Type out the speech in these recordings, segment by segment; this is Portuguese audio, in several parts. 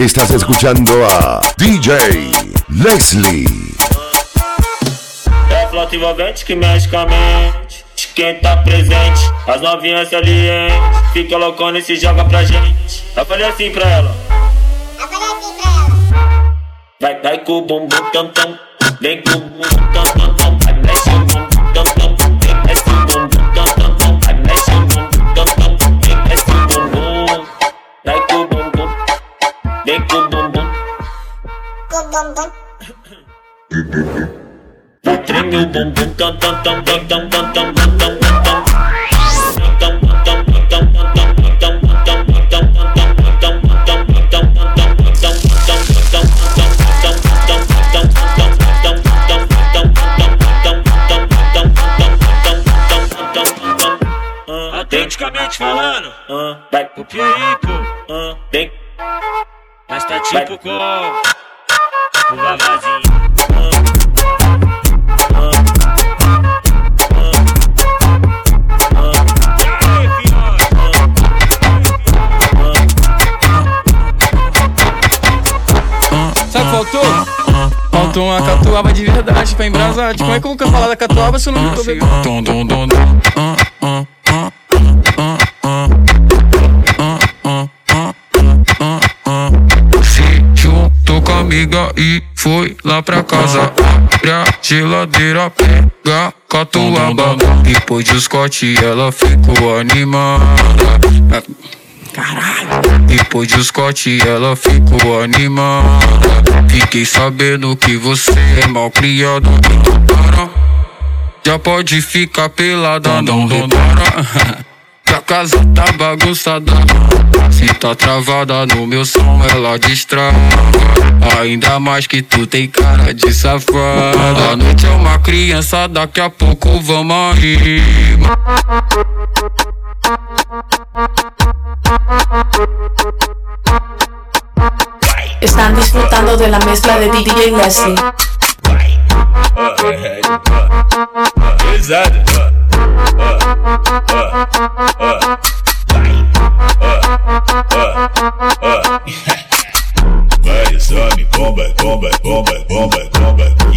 Estás escuchando a DJ Leslie. É flota envolvente que mexe com a mente. Quem tá presente, as novinhas salientes. Fica loucona e se joga pra gente. Eu falei assim pra ela. Eu falei assim pra ela. Vai, vai com o bumbum tam tam. Vem com o bumbum tam tam tam. Vai, mexe o bumbum tam tam. Autenticamente falando, Vai, o Pierico, vem, mas tá tipo com o Vavazinho. Tom, a catuaba de verdade pra embrasar. Tipo, é que eu falar da catuaba se eu não tô bebendo? Tum, tum, amiga e foi lá pra casa. Abre a geladeira, pega catuaba. Depois de Scott, ela ficou animada. Depois de Scott ela ficou animada. Fiquei sabendo que você é mal criado. Já pode ficar pelada, não repara Que a casa tá bagunçada. Se tá travada no meu som, ela destrava. Ainda mais que tu tem cara de safada. A noite é uma criança, daqui a pouco vamos aí Están disfrutando de la mezcla de DJ Leslie. Vários homens, bomba, bomba, bomba, bomba,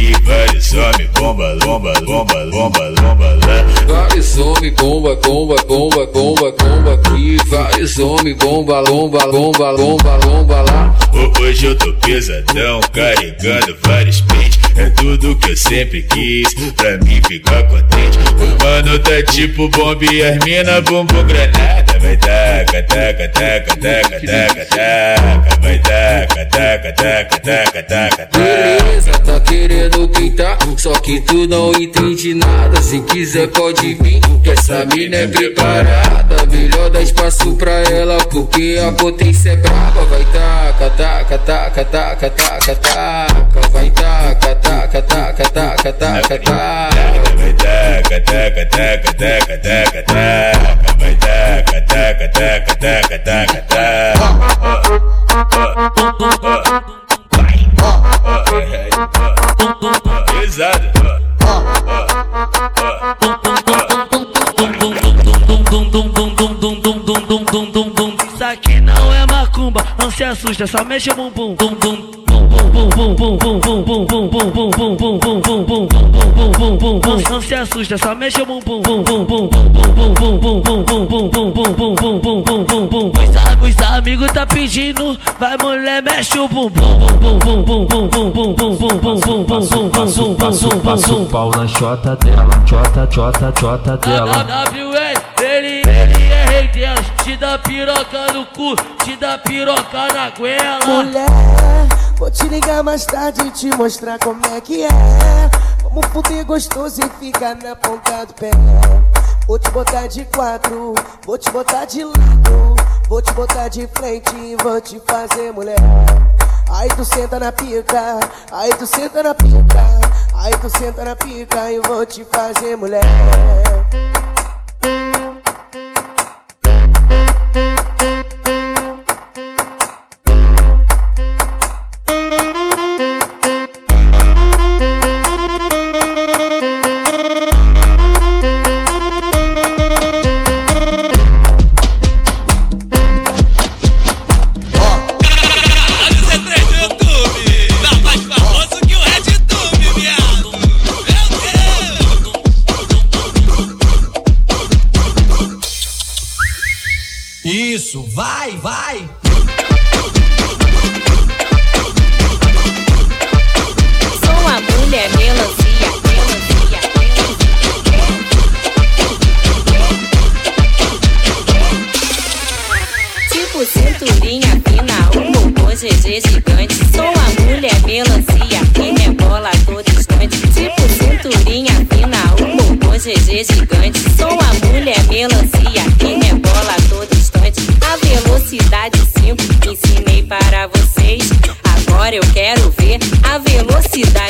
aqui. Vários homens, bomba, bomba, bomba, bomba, bomba lá. Vários homens, bomba, bomba, bomba, bomba, bomba aqui Vários homens, bomba, bomba, bomba, bomba, bomba lá Ho- Hoje eu tô pesadão, carregando vários pentes. É tudo que eu sempre quis, pra mim ficar contente. O mano tá tipo bomba e as mina bumbum granada. Vai taca, taca, taca, taca, taca, taca. Vai taca, taca, taca, taca, taca, taca. Beleza, tá querendo pintar, só que tu não entende nada. Se quiser pode vir, que essa mina é preparada. Melhor dar espaço pra ela, porque a potência é braba. Vai taca, taca, taca, taca, taca, taca. Vai taca, taca, taca, taca, taca, taca. Vai taca, taca, taca, taca, taca, taca. você só mexe o bumbum, bum bum. Não se assusta, só mexe o bumbum. Os amigos tá pedindo, vai mulher, mexe o bumbum. Passa o pau na chota dela, chota, chota, chota dela. WN, ele é rei dela. Te dá piroca no cu, te dá piroca na goela. Mulher, vou te ligar mais tarde e te mostrar como é que é. Vamos fuder gostoso e ficar na ponta do pé. Vou te botar de quatro, vou te botar de lado, vou te botar de frente e vou te fazer mulher. Aí tu senta na pica, aí tu senta na pica, aí tu senta na pica e vou te fazer mulher. Isso, vai, vai. Sou uma mulher melancia, Tipo cinturinha fina, um robô GG gigante. Sou uma mulher melancia, que rebola a cidade.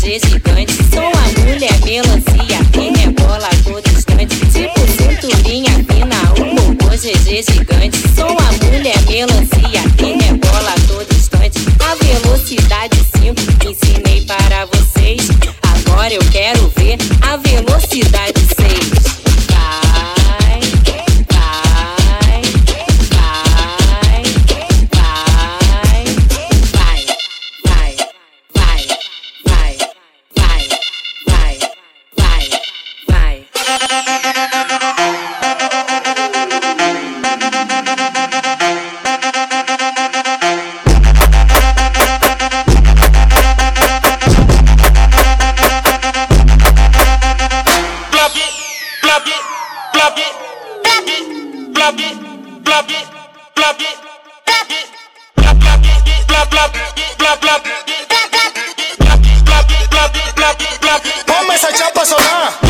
GG gigante. Sou a mulher melancia que rebola a todo instante. Tipo cinturinha fina, um robô GG gigante. Sou a mulher melancia que rebola a todo instante. A velocidade 5 ensinei para vocês. Agora eu quero ver a velocidade Ponme esa chapa sonar.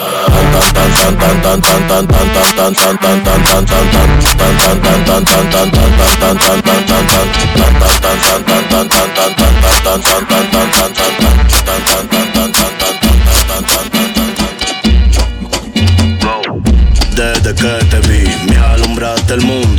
Desde que te vi, me alumbraste el mundo.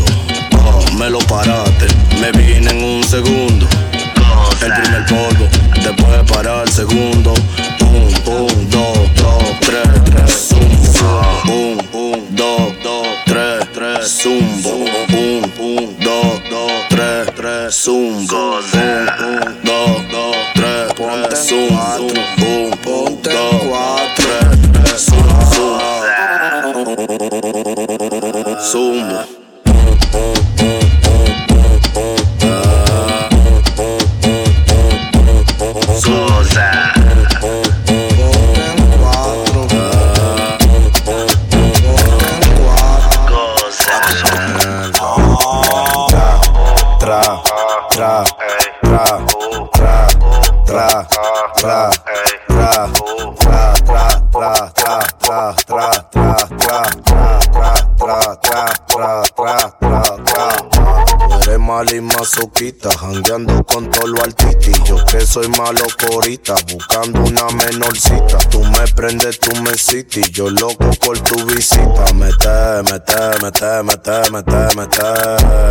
Yo que soy malo corita, buscando una menorcita. Tú me prendes, tú me citas, yo loco por tu visita. Mete, mete, mete, mete, mete, mete,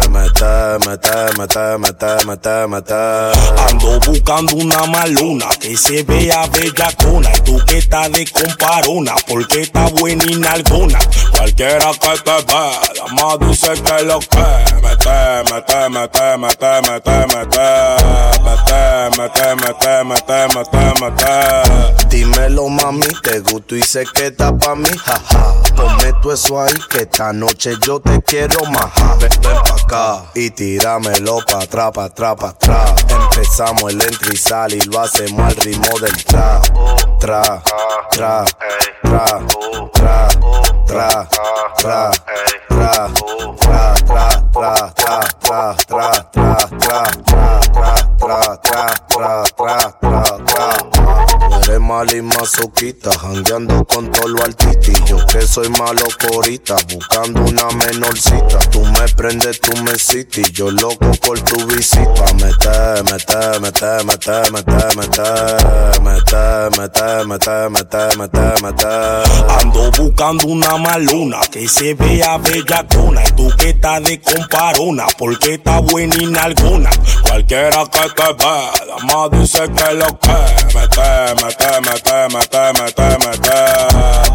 mete, mete, mete, mete, mete, mete. Ando buscando una maluna que se vea bellacona y tú que estás de comparona porque está buena y nalgona. Cualquiera que te vea, más dice que lo que mete, mete, mete, mete, mete, mete, Matá, matá, matá, matá, matá, matá. Dímelo, mami, te gusto y sé que está pa' mí, jaja. Ponme tu eso ahí que esta noche yo te quiero maja. Ven, ven pa' acá y tíramelo pa' atrás, pa' atrás, pa' atrás. Empezamos el entry y sal y lo hacemos al ritmo del tra. Tra, tra, tra, tra, tra, tra, tra. Soy malo corita, buscando una menorcita. Tú me prendes, tú me citas, yo loco por tu visita. Mete, mete, mete, mete, mete, mete, mete, mete, mete, mete, mete, mete. Ando buscando una maluna que se vea bellacona y tú que estás de comparona porque está buena y nalgona. Cualquiera que te vea, más dice que lo que mete, mete, mete, mete, mete, mete,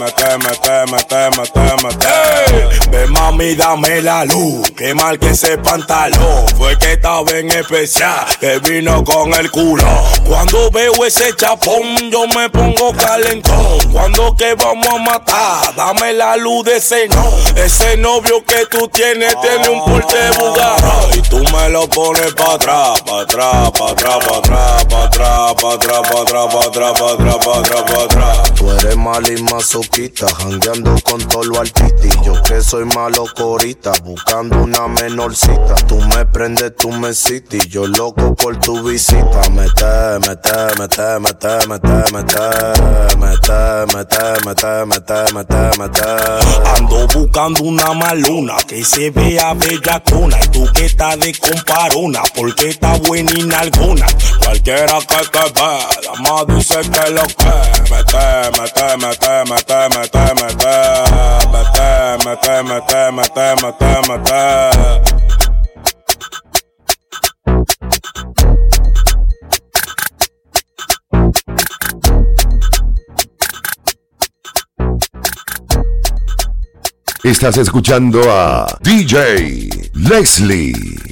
mete, mete, mete, mete, mete. Ve mami, dame la luz, que mal que ese pantalón. Fue que estaba en especial, que vino con el culo. Cuando veo ese chapón, yo me pongo calentón. Cuando que vamos a matar, dame la luz de ese no. Ese novio que tú tienes tiene un porte bugara. Y tú me lo pones pa' atrás, pa' atrás, pa' atrás, pa' atrás, pa' atrás, pa' atrás, pa' atrás, pa' atrás, pa' atrás, pa' atrás, pa' atrás. Tú eres mala y masoquita, jangueando con todo lo altiti. Yo que soy malo corita, buscando una menorcita. Tú me prendes, tú me citas, yo loco por tu visita. Mete, mete, mete, mete, mete, mete, mete, mete, mete, mete, mete, mete. Ando buscando una maluna que se vea bellacona y tú que estás de comparona porque está buena y. Cualquiera que te vea, más dice que lo que mete, matar, matar, matar, matar, matar, matar, matar, matar, matar, matar, matar. Estás escuchando a DJ Leslie.